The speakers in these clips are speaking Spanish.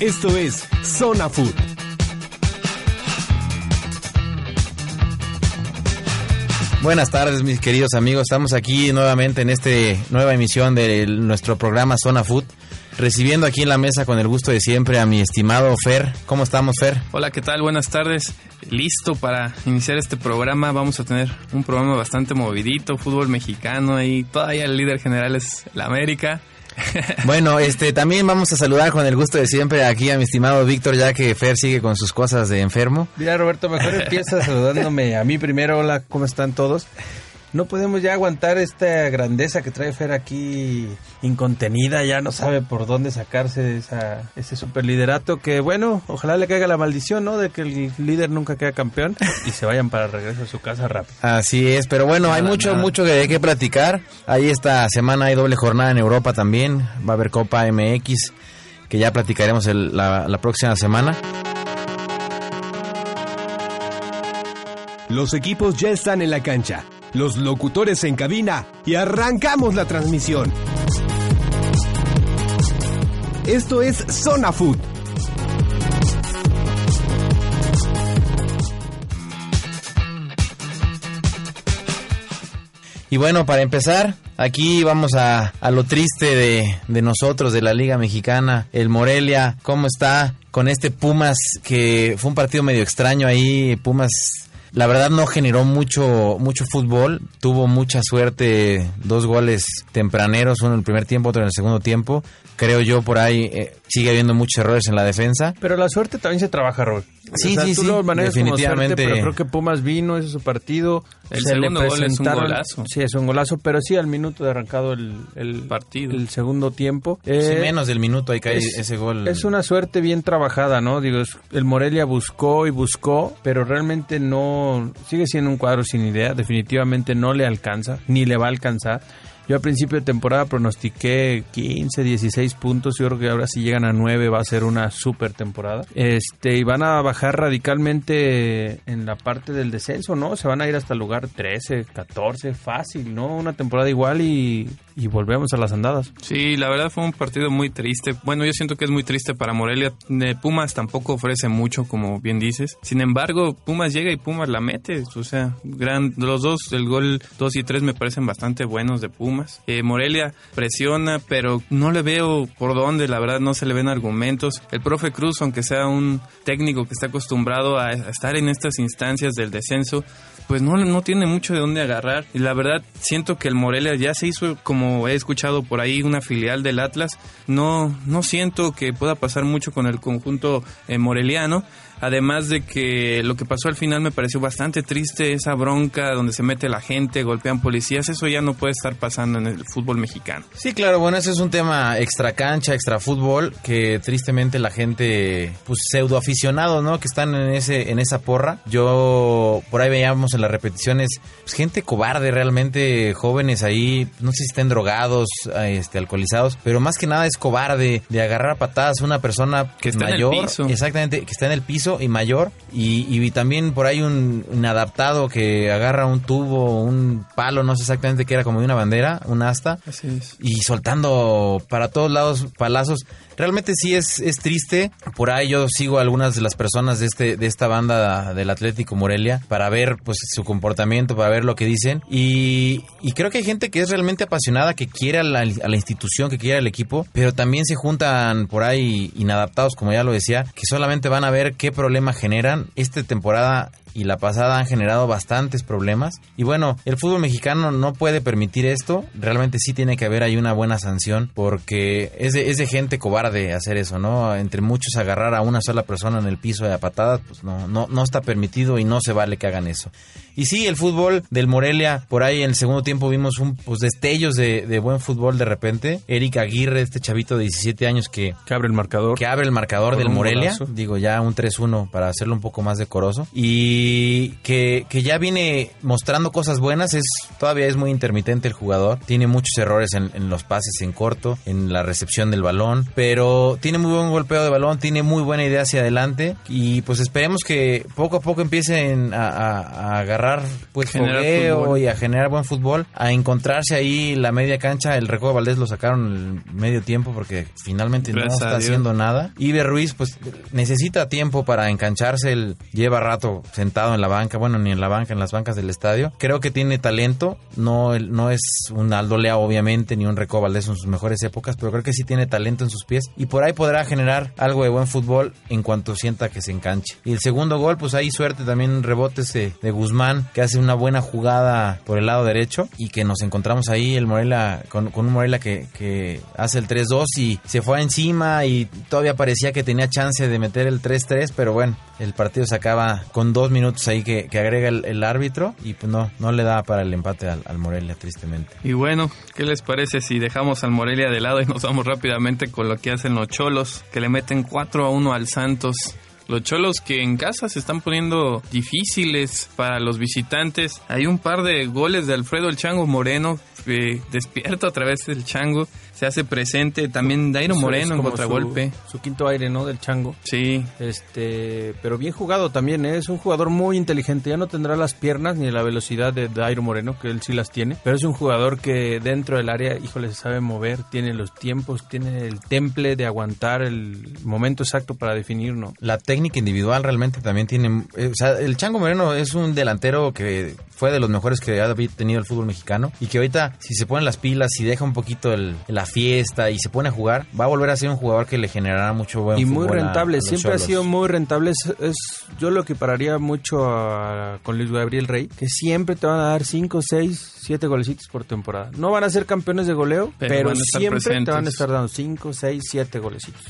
Esto es Zona Food. Buenas tardes, mis queridos amigos. Estamos aquí nuevamente en esta nueva emisión de nuestro programa Zona Food. Recibiendo aquí en la mesa con el gusto de siempre a mi estimado Fer. ¿Cómo estamos, Fer? Hola, ¿qué tal? Buenas tardes. Listo para iniciar este programa. Vamos a tener un programa bastante movidito, fútbol mexicano y todavía el líder general es la América. Bueno, este también vamos a saludar con el gusto de siempre aquí a mi estimado Víctor, ya que Fer sigue con sus cosas de enfermo. Mira, Roberto, mejor empieza saludándome a mí primero. Hola, ¿cómo están todos? No podemos ya aguantar esta grandeza que trae Fer aquí incontenida, ya no sabe por dónde sacarse esa, ese superliderato que bueno, ojalá le caiga la maldición, ¿no? De que el líder nunca queda campeón y se vayan para regreso a su casa rápido. Así es, pero bueno, hay mucho, mucho que hay que platicar. Ahí esta semana hay doble jornada en Europa también, va a haber Copa MX, que ya platicaremos la, la próxima semana. Los equipos ya están en la cancha los locutores en cabina y arrancamos la transmisión. Esto es Zona Food. Y bueno, para empezar, aquí vamos a, a lo triste de, de, nosotros, de la Liga Mexicana, el Morelia, ¿cómo está con este Pumas que fue un partido medio extraño ahí? Pumas la verdad no generó mucho, mucho fútbol, tuvo mucha suerte, dos goles tempraneros, uno en el primer tiempo, otro en el segundo tiempo. Creo yo por ahí eh, sigue habiendo muchos errores en la defensa. Pero la suerte también se trabaja, Robert. Sí, sí, sí, definitivamente. pero creo que Pumas vino, ese su partido. El segundo gol es un golazo. Sí, es un golazo, pero sí al minuto de arrancado el, partido. El segundo tiempo. sí, eh, menos del minuto ahí cae ese gol. Es una suerte bien trabajada, ¿no? Digo, el Morelia buscó y buscó, pero realmente no... Sigue siendo un cuadro sin idea, definitivamente no le alcanza, ni le va a alcanzar. Yo a principio de temporada pronostiqué 15, 16 puntos. Yo creo que ahora si llegan a 9 va a ser una super temporada. Este, y van a bajar radicalmente en la parte del descenso, ¿no? Se van a ir hasta el lugar 13, 14, fácil, ¿no? Una temporada igual y, y volvemos a las andadas. Sí, la verdad fue un partido muy triste. Bueno, yo siento que es muy triste para Morelia. Pumas tampoco ofrece mucho, como bien dices. Sin embargo, Pumas llega y Pumas la mete. O sea, gran, los dos, el gol 2 y 3 me parecen bastante buenos de Pumas. Eh, Morelia presiona, pero no le veo por dónde, la verdad no se le ven argumentos. El profe Cruz, aunque sea un técnico que está acostumbrado a, estar en estas instancias del descenso, pues no, no tiene mucho de dónde agarrar. Y la verdad, siento que el Morelia ya se hizo, como he escuchado por ahí, una filial del Atlas. No, no siento que pueda pasar mucho con el conjunto eh, moreliano. Además de que lo que pasó al final me pareció bastante triste, esa bronca donde se mete la gente, golpean policías, eso ya no puede estar pasando en el fútbol mexicano. Sí, claro, bueno, ese es un tema extra cancha, extra fútbol, que tristemente la gente, pues pseudo aficionados, ¿no? Que están en ese en esa porra. Yo por ahí veíamos en las repeticiones, pues gente cobarde realmente, jóvenes ahí, no sé si estén drogados, este alcoholizados, pero más que nada es cobarde de agarrar a patadas a una persona que está mayor, en el piso. exactamente, que está en el piso y mayor. Y, también por ahí un inadaptado que agarra un tubo, un palo, no sé exactamente qué era, como de una bandera, un asta. Y soltando para todos lados palazos. Realmente sí es, es triste. Por ahí yo sigo a algunas de las personas de este de esta banda del Atlético Morelia para ver pues su comportamiento, para ver lo que dicen. Y, creo que hay gente que es realmente apasionada, que quiere a la, a la institución, que quiere al equipo, pero también se juntan por ahí inadaptados, como ya lo decía, que solamente van a ver qué problema generan. Esta temporada y la pasada han generado bastantes problemas. Y bueno, el fútbol mexicano no puede permitir esto. Realmente sí tiene que haber ahí una buena sanción porque es de, es de gente cobarde hacer eso, ¿no? Entre muchos agarrar a una sola persona en el piso de a patadas, pues no, no, no está permitido y no se vale que hagan eso. Y sí, el fútbol del Morelia, por ahí en el segundo tiempo vimos un pues destellos de, buen fútbol de repente. Eric Aguirre, este chavito de 17 años que, que abre el marcador. Que abre el marcador del Morelia. Digo, ya un 3-1 para hacerlo un poco más decoroso. Y y que, que ya viene mostrando cosas buenas. Es Todavía es muy intermitente el jugador. Tiene muchos errores en, en los pases en corto, en la recepción del balón, pero tiene muy buen golpeo de balón, tiene muy buena idea hacia adelante y pues esperemos que poco a poco empiecen a, a- a agarrar pues fogueo y a generar buen fútbol, a encontrarse ahí la media cancha. El Recodo Valdés lo sacaron el medio tiempo porque finalmente Gracias no está haciendo nada. Iber Ruiz pues necesita tiempo para engancharse, él lleva rato sentado en la banca, bueno, ni en la banca, en las bancas del estadio. Creo que tiene talento, no, no es un Aldo Lea obviamente, ni un Recodo Valdés en sus mejores épocas, pero creo que sí tiene talento en sus pies y por ahí podrá generar algo de buen fútbol en cuanto sienta que se enganche. Y el segundo gol, pues hay suerte también rebotes de, de Guzmán, que hace una buena jugada por el lado derecho y que nos encontramos ahí el Morelia con, con un Morelia que, que hace el 3-2 y se fue encima y todavía parecía que tenía chance de meter el 3-3, pero bueno, el partido se acaba con dos minutos ahí que, que agrega el, árbitro y pues no, no le da para el empate al, al Morelia, tristemente. Y bueno, ¿qué les parece si dejamos al Morelia de lado y nos vamos rápidamente con lo que hacen los Cholos, que le meten 4 a 1 al Santos? Los Cholos que en casa se están poniendo difíciles para los visitantes. Hay un par de goles de Alfredo el Chango Moreno, eh, despierto a través del Chango, se hace presente. También Dairo Moreno en como contragolpe. Su, su quinto aire, ¿no? Del chango. Sí, Este, pero bien jugado también, ¿eh? es un jugador muy inteligente. Ya no tendrá las piernas ni la velocidad de Dairo Moreno, que él sí las tiene. Pero es un jugador que dentro del área, híjole, se sabe mover, tiene los tiempos, tiene el temple de aguantar el momento exacto para definir, ¿no? La técnica individual realmente también tiene... eh, o sea, el Chango Moreno es un delantero que fue de los mejores que ha tenido el fútbol mexicano y que ahorita, si se ponen las pilas, si deja un poquito el- la fiesta y se pone a jugar, va a volver a ser un jugador que le generará mucho buen y muy fútbol rentable, a siempre ha sido muy rentable. Es, es- yo lo equipararía mucho a- con Luis Gabriel Rey, que siempre te van a dar 5, 6, 7 golecitos por temporada. No van a ser campeones de goleo, Pero pero, siempre te van a estar dando 5, 6, 7 golecitos.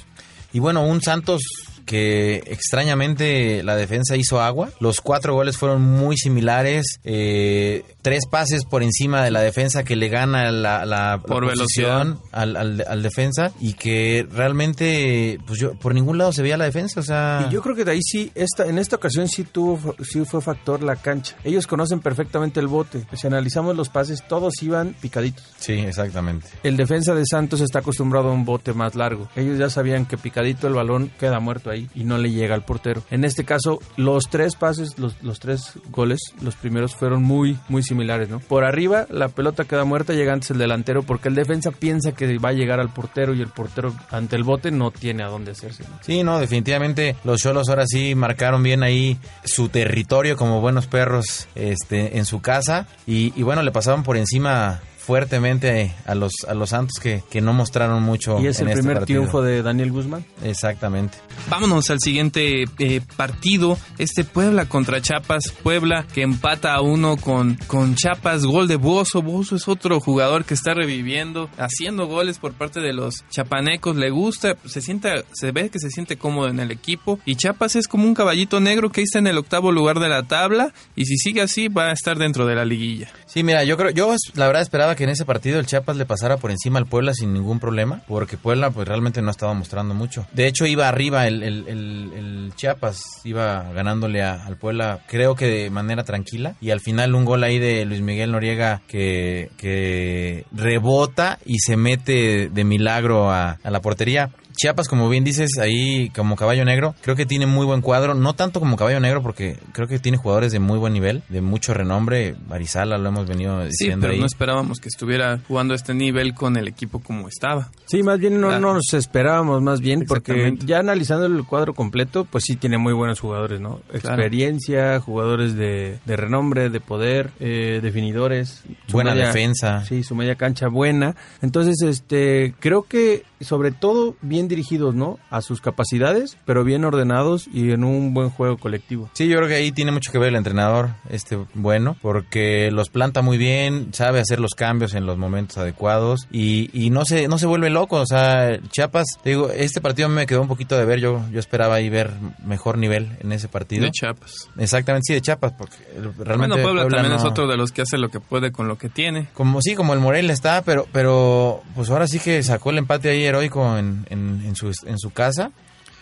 Y bueno, un Santos que extrañamente la defensa hizo agua. Los cuatro goles fueron muy similares. eh, tres pases por encima de la defensa que le gana la, la, Por la posición al, al, al defensa. Y que realmente, pues yo, por ningún lado se veía la defensa. O sea, Y yo creo que de ahí sí, esta, en esta ocasión sí tuvo, sí fue factor la cancha. Ellos conocen perfectamente el bote. Si analizamos los pases, todos iban picaditos. sí, exactamente. El defensa de Santos está acostumbrado a un bote más largo. Ellos ya sabían que picadito el balón queda muerto ahí y no le llega al portero. En este caso, los tres pases, los, los tres goles, los primeros fueron muy, muy similares, ¿no? Por arriba, la pelota queda muerta, llega antes el delantero porque el defensa piensa que va a llegar al portero y el portero ante el bote no tiene a dónde hacerse. Sí, no, definitivamente los Cholos ahora sí marcaron bien ahí su territorio como buenos perros este, en su casa y, y bueno, le pasaban por encima fuertemente a los a los Santos que, que no mostraron mucho Y es en el este primer partido. triunfo de Daniel Guzmán. Exactamente. Vámonos al siguiente eh, partido, este Puebla contra Chiapas, Puebla que empata a uno con, con Chiapas, gol de Bozo, Bozo es otro jugador que está reviviendo, haciendo goles por parte de los chapanecos, le gusta, se sienta, se ve que se siente cómodo en el equipo y Chiapas es como un caballito negro que está en el octavo lugar de la tabla y si sigue así va a estar dentro de la liguilla. Sí, mira, yo creo, yo la verdad esperaba que en ese partido el Chiapas le pasara por encima al Puebla sin ningún problema, porque Puebla pues realmente no estaba mostrando mucho. De hecho iba arriba el, el- el- Chiapas, iba ganándole a- al Puebla, creo que de manera tranquila, y al final un gol ahí de Luis Miguel Noriega que, que rebota y se mete de milagro a la portería. Chiapas, como bien dices, ahí como caballo negro, creo que tiene muy buen cuadro, no tanto como caballo negro porque creo que tiene jugadores de muy buen nivel, de mucho renombre, Barizala lo hemos venido Sí, diciendo pero ahí. no esperábamos que estuviera jugando a este nivel con el equipo como estaba. Sí, más bien no, no nos esperábamos, más bien, porque ya analizando el cuadro completo, pues sí tiene muy buenos jugadores, ¿no? Experiencia, jugadores de, de renombre, de poder, eh, definidores. Buena defensa. Sí, su media cancha buena. Entonces, este, creo que sobre todo bien dirigidos, ¿no? A sus capacidades, pero bien ordenados y en un buen juego colectivo. Sí, yo creo que ahí tiene mucho que ver el entrenador, este bueno, porque los planta muy bien, sabe hacer los cambios en los momentos adecuados y, y no se no se vuelve loco, o sea, Chiapas, te digo, este partido me quedó un poquito de ver, yo yo esperaba ahí ver mejor nivel en ese partido. De Chiapas. Exactamente, sí, de Chiapas, porque realmente Bueno, Puebla, también no- es otro de los que hace lo que puede con lo que tiene. Como sí, como el Morelia está, pero pero pues ahora sí que sacó el empate ahí heroico en, en, en su, en su casa.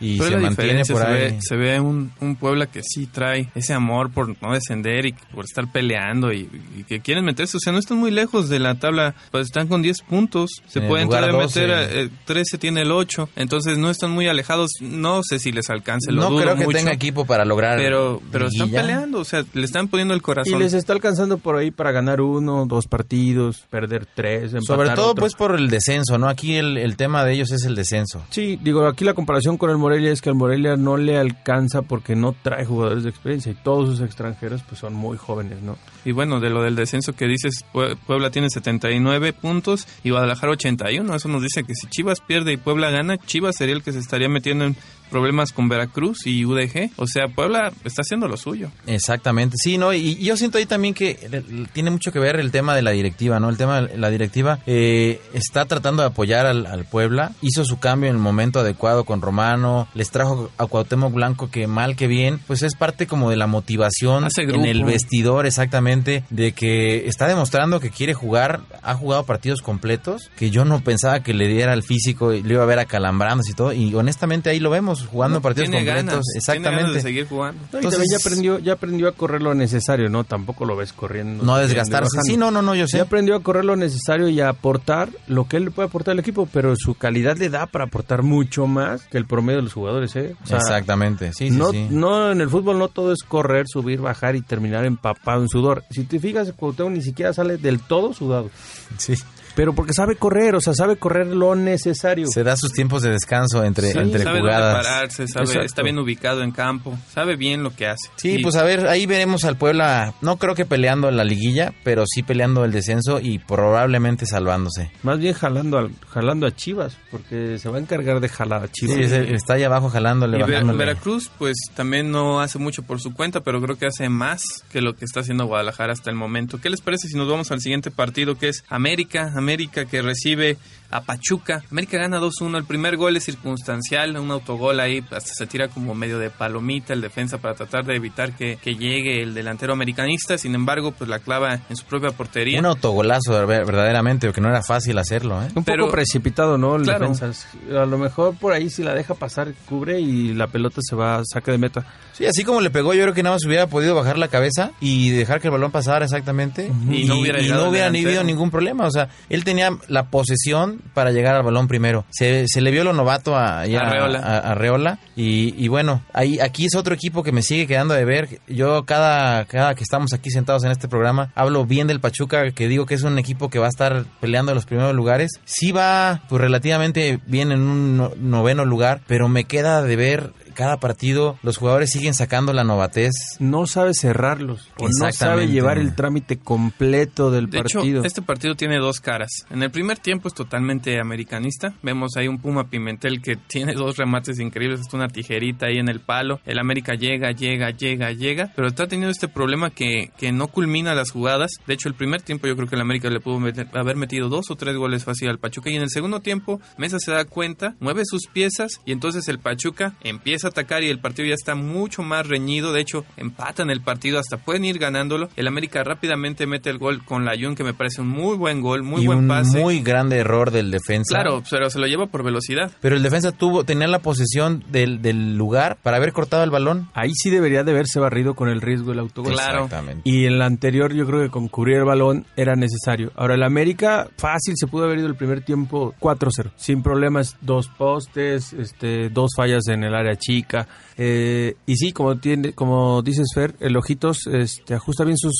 Y Pero se la mantiene diferencia, por se ahí. ve, se ve un, un Puebla que sí trae ese amor por no descender y por estar peleando y, y que quieren meterse. O sea, no están muy lejos de la tabla, pues están con 10 puntos. Se En pueden todavía 12. meter, a- eh, 13 tiene el 8. Entonces no están muy alejados. No sé si les alcance, lo No dudo creo que mucho. tenga equipo para lograr. Pero, pero están peleando, o sea, le están poniendo el Y corazón. les está alcanzando por ahí para ganar uno, dos partidos, perder tres, empatar Sobre todo, otro. pues, por el descenso, ¿no? Aquí el, el tema de ellos es el descenso. Sí, digo, aquí la comparación con el Morelia es que el Morelia no le alcanza porque no trae jugadores de experiencia y todos sus extranjeros pues son muy jóvenes, ¿no? Y bueno, de lo del descenso que dices, Pue- Puebla tiene 79 puntos y Guadalajara 81. Eso nos dice que si Chivas pierde y Puebla gana, Chivas sería el que se estaría metiendo en problemas con Veracruz y UDG. O sea, Puebla está haciendo lo suyo. Exactamente, sí, ¿no? Y, y yo siento ahí también que tiene mucho que ver el tema de la directiva, ¿no? El tema de la directiva eh, está tratando de apoyar al, al Puebla, hizo su cambio en el momento adecuado con Romano, les trajo a Cuauhtémoc Blanco que mal que bien, pues es parte como de la motivación en el vestidor exactamente, de que está demostrando que quiere jugar, ha jugado partidos completos, que yo no pensaba que le diera el físico y le iba a ver acalambrando y todo, y honestamente ahí lo vemos, jugando partidos tiene completos, ganas, exactamente. Tiene ganas de seguir jugando. No, Entonces- ya aprendió, ya aprendió a correr lo necesario, ¿no? Tampoco lo ves corriendo. no desgastarse. Sí, no, no, no, yo sé. Ya aprendió a correr lo necesario y a aportar lo que él le puede aportar al equipo, pero su calidad le da para aportar mucho más que el promedio de los jugadores, ¿eh? O sea, Exactamente, sí, sí, no, sí. no, en el fútbol no todo es correr, subir, bajar y terminar empapado en sudor. Si te fijas, Cuauhtémoc ni siquiera sale del todo sudado. Sí. Pero porque sabe correr, o sea, sabe correr lo necesario. Se da sus tiempos de descanso entre, Sí, entre sabe jugadas. dónde pararse, sabe, está bien ubicado en campo, sabe bien lo que hace. Sí, Y- pues a ver, ahí veremos al Puebla, no creo que peleando en la liguilla, pero sí peleando el descenso y probablemente salvándose. Más bien jalando, al, jalando a Chivas, porque se va a encargar de jalar a Sí, Chivas. ese- está ahí abajo jalándole, Y bajándole. Veracruz, pues también no hace mucho por su cuenta, pero creo que hace más que lo que está haciendo Guadalajara hasta el momento. ¿Qué les parece si nos vamos al siguiente partido que es América? América que recibe a Pachuca. América gana 2-1. El primer gol es circunstancial, un autogol ahí, hasta se tira como medio de palomita el defensa para tratar de evitar que, que llegue el delantero americanista. Sin embargo, pues la clava en su propia portería. Un autogolazo ver- verdaderamente, porque no era fácil hacerlo, ¿eh? Un Pero- poco precipitado, ¿no? El Claro. defensa. A lo mejor por ahí si la deja pasar, cubre y la pelota se va a saque de meta. Sí, así como le pegó, yo creo que nada más hubiera podido bajar la cabeza y dejar que el balón pasara exactamente. Y no hubiera llegado no hubiera ni habido ningún problema. O sea, él tenía la posesión para llegar al balón primero. Se, se le vio lo novato a, a- a Arreola. Y, y bueno, ahí, aquí es otro equipo que me sigue quedando de ver. Yo cada, cada que estamos aquí sentados en este programa, hablo bien del Pachuca, que digo que es un equipo que va a estar peleando en los primeros lugares. Sí va pues relativamente bien en un no- noveno lugar, pero me queda de ver cada partido, los jugadores siguen sacando la novatez. No sabe cerrarlos. O no sabe llevar el trámite completo del De partido. hecho, este partido tiene dos caras. En el primer tiempo es totalmente americanista. Vemos ahí un Puma Pimentel que tiene dos remates increíbles, hasta una tijerita ahí en el palo. El América llega, llega, llega, llega, pero está teniendo este problema que, que no culmina las jugadas. De hecho, el primer tiempo yo creo que el América le pudo meter- haber metido dos o tres goles fácil al Pachuca y en el segundo tiempo Mesa se da cuenta, mueve sus piezas y entonces el Pachuca empieza a atacar y el partido ya está mucho más reñido. De hecho, empatan el partido, hasta pueden ir ganándolo. El América rápidamente mete el gol con la Jun, que me parece un muy buen gol, muy y buen un pase. muy grande error del defensa. Claro, pero se lo lleva por velocidad. Pero el defensa tuvo, tenía la posesión del, del lugar para haber cortado el balón. Ahí sí debería de verse barrido con el riesgo del autogol. Claro. Exactamente. Y en la anterior yo creo que con cubrir el balón era necesario. Ahora el América fácil se pudo haber ido el primer tiempo 4-0. Sin problemas, dos postes, este, dos fallas en el área chica. Eh, y sí, como tiene, como dices Fer, el Ojitos este, ajusta bien sus,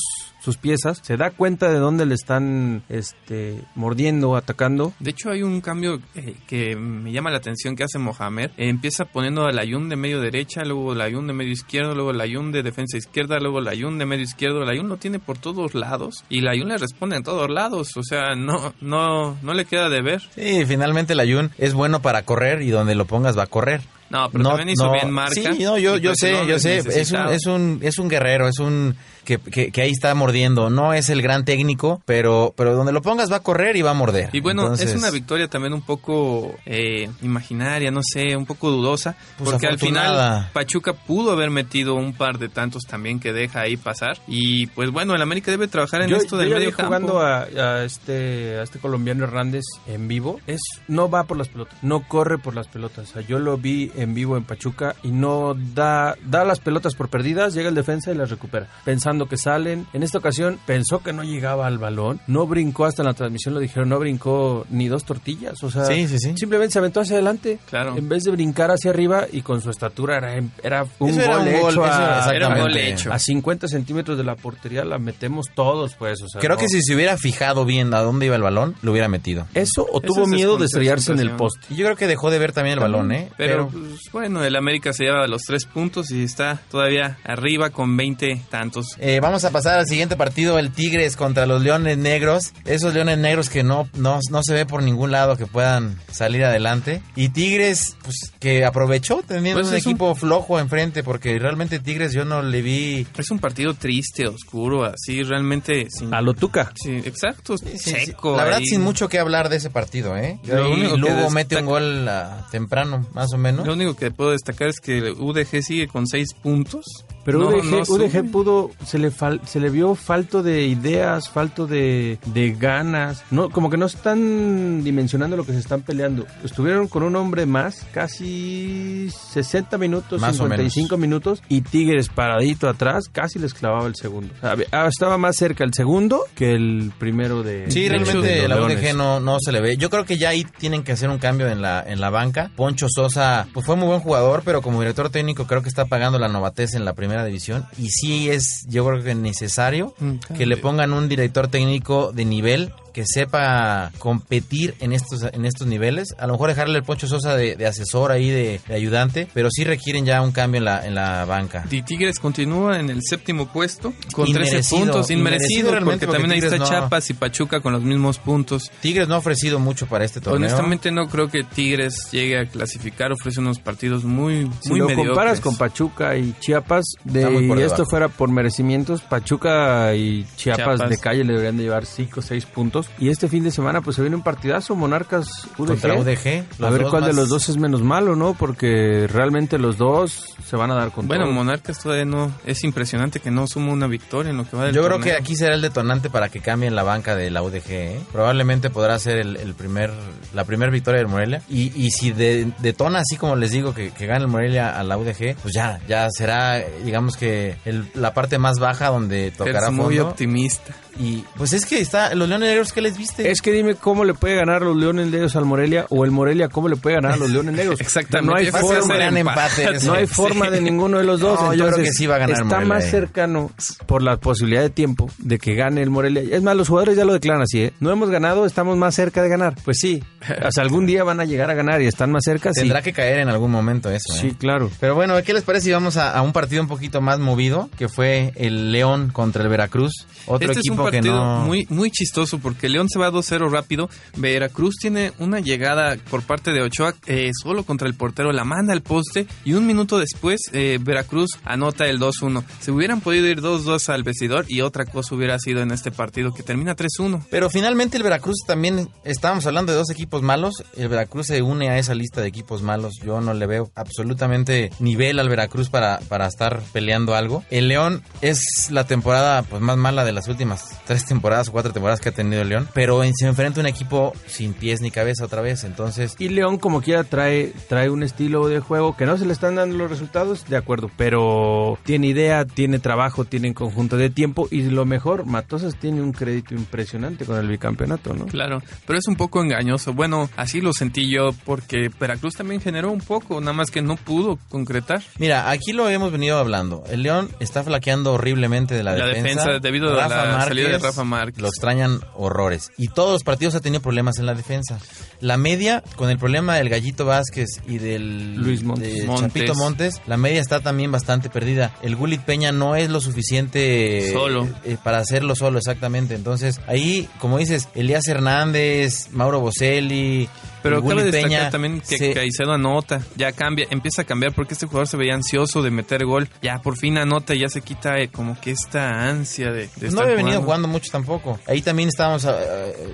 sus piezas, se da cuenta de dónde le están este, mordiendo o atacando. De hecho, hay un cambio eh, que me llama la atención que hace Mohamed. Eh, empieza poniendo al Ayun de medio derecha, luego el Ayun de medio izquierdo, luego el Ayun de defensa izquierda, luego el Ayun de medio izquierdo. El Ayun lo tiene por todos lados y el Ayun le responde en todos lados. O sea, no, no, no le queda de ver. Sí, finalmente el Ayun es bueno para correr y donde lo pongas va a correr. No, pero también hizo bien marca. Sí, no, yo, yo pues sé, no yo sé, es un, es un, es un guerrero, es un que, que, que ahí está mordiendo. No es el gran técnico, pero, pero donde lo pongas va a correr y va a morder. Y bueno, Entonces, es una victoria también un poco eh, imaginaria, no sé, un poco dudosa, Pues porque al final Pachuca pudo haber metido un par de tantos también que deja ahí pasar. Y pues bueno, el América debe trabajar en Yo, esto del yo ya medio vi campo. jugando a, a este a este colombiano Hernández en vivo, es no va por las pelotas, no corre por las pelotas. O sea, yo lo vi en vivo en Pachuca y no da, da las pelotas por perdidas, llega el defensa y las recupera, pensando que salen. En esta ocasión pensó que no llegaba al balón, no brincó hasta la transmisión, lo dijeron, no brincó ni dos tortillas, o sea, Sí, sí, sí. simplemente se aventó hacia adelante. Claro. En vez de brincar hacia arriba y con su estatura era, era un era gol un gol, hecho a, Era un gol hecho. a 50 centímetros de la portería, la metemos todos, pues, o sea, Creo no- que si se hubiera fijado bien a dónde iba el balón, lo hubiera metido. Eso o tuvo es miedo de estrellarse en el poste. Yo creo que dejó de ver también el balón, ¿eh? Pero, pues, bueno, el América se lleva los tres puntos y está todavía arriba con 20 tantos. Eh, vamos a pasar al siguiente partido, el Tigres contra los Leones Negros. Esos Leones Negros que no, no, no se ve por ningún lado que puedan salir adelante. Y Tigres, pues que aprovechó teniendo Pues un es un- equipo flojo enfrente, porque realmente Tigres yo no le vi... Es un partido triste, oscuro, así realmente sin... A lo tuca. Sí, exacto, sí, sí, seco. La verdad, ahí. sin mucho que hablar de ese partido, ¿eh? Lo único que Lugo destaca- mete un gol temprano, más o menos. Lo único que puedo destacar es que UDG sigue con seis puntos. Pero No, UDG, no sube. UDG pudo, se le, fal- se le vio falto de ideas, falto de, de ganas. No, como que no están dimensionando lo que se están peleando. Estuvieron con un hombre más, casi 60 minutos, Más o 55 minutos, y Tigres paradito atrás, casi les clavaba el segundo. O sea, había- ah, estaba más cerca el segundo que el primero de. Sí, de- realmente de la. UDG no, no se le ve. Yo creo que ya ahí tienen que hacer un cambio en la, en la banca. Poncho Sosa, pues fue muy buen jugador, pero como director técnico creo que está pagando la novatez en la primera división. Y sí es, yo creo que necesario Mm, que le pongan un director técnico de nivel que sepa competir en estos en estos niveles. A lo mejor dejarle el Poncho Sosa de, de asesor ahí, de, de ayudante, pero sí requieren ya un cambio en la, en la banca. Y Tigres continúa en el séptimo puesto con Inmerecido, 13 puntos, inmerecido inmerecido, porque, porque también ahí está no- Chiapas y Pachuca con los mismos puntos. Tigres no ha ofrecido mucho para este torneo. Honestamente no creo que Tigres llegue a clasificar, ofrece unos partidos muy, Si muy lo mediocres. comparas con Pachuca y Chiapas, de, y esto fuera por merecimientos, Pachuca y Chiapas, Chiapas. de calle le deberían de llevar 5 o 6 puntos. Y este fin de semana pues se viene un partidazo, Monarcas UDG. contra UDG. a ver cuál de los dos es menos malo, ¿no? Porque realmente los dos se van a dar con Bueno, todo. Monarcas todavía no. Es impresionante que no suma una victoria en lo que va del Yo creo que aquí será el detonante para que cambien la banca de la UDG. ¿eh? Probablemente podrá ser el, el primer, la primera victoria del Morelia. Y, y si de- detona así como les digo que, que gane el Morelia a la UDG, pues ya, ya será, digamos que el- la parte más baja donde tocará es muy fondo. optimista. Y pues es que está, los Leones Negros, ¿qué les viste? Es que dime cómo le puede ganar a los Leones Negros al Morelia o el Morelia cómo le puede ganar a los Leones Negros. Exactamente. No hay forma. gran empate. ese. No hay forma de ninguno de los dos. No, yo creo que sí va a ganar Está Morelia, más eh. cercano por la posibilidad de tiempo de que gane el Morelia. Es más, los jugadores ya lo declaran así, ¿eh? No hemos ganado, estamos más cerca de ganar. Pues sí. O sea, algún día van a llegar a ganar y están más cerca. Sí, Tendrá que caer en algún momento eso. ¿eh? sí claro. Pero bueno, ¿qué les parece si vamos a, a un partido un poquito más movido? Que fue el León contra el Veracruz. Otro este es un equipo que no... muy, muy chistoso porque León se va 2-0 rápido. Veracruz tiene una llegada por parte de Ochoa eh, solo contra el portero, la manda al poste y un minuto después eh, Veracruz anota el 2-1. Se hubieran podido ir 2-2 al vestidor y otra cosa hubiera sido en este partido que termina 3-1. Pero finalmente el Veracruz también, estábamos hablando de dos equipos malos, el Veracruz se une a esa lista de equipos malos, yo no le veo absolutamente nivel al Veracruz para, para estar peleando algo. El León es la temporada pues más mala de las últimas tres temporadas o cuatro temporadas que ha tenido el León, pero en- se enfrenta a un equipo sin pies ni cabeza otra vez, entonces... Y León, como quiera, trae, trae un estilo de juego que no se le están dando los resultados, de acuerdo, pero tiene idea, tiene trabajo, tiene conjunto de tiempo y lo mejor, Matosas tiene un crédito impresionante con el bicampeonato, ¿no? Claro, pero es un poco engañoso. Bueno, así lo sentí yo porque Veracruz también generó un poco, nada más que no pudo concretar. Mira, aquí lo hemos venido hablando. El León está flaqueando horriblemente de la, La defensa, debido a la salida de Rafa Márquez. Lo extrañan horrores. Y todos los partidos ha tenido problemas en la defensa. La media, con el problema del Gallito Vázquez y del Luis Montes. de Montes. Chapito Montes, la media está también bastante perdida. El Gulit Peña no es lo suficiente Solo. eh, para hacerlo solo, exactamente. Entonces, ahí, como dices, Elías Hernández, Mauro Boselli. Pero cabe destacar Peña, también que Caicedo anota, ya cambia, empieza a cambiar porque este jugador se veía ansioso de meter gol, ya por fin anota y ya se quita eh, como que esta ansia de, de no estar había venido jugando mucho tampoco. Ahí también estábamos ah,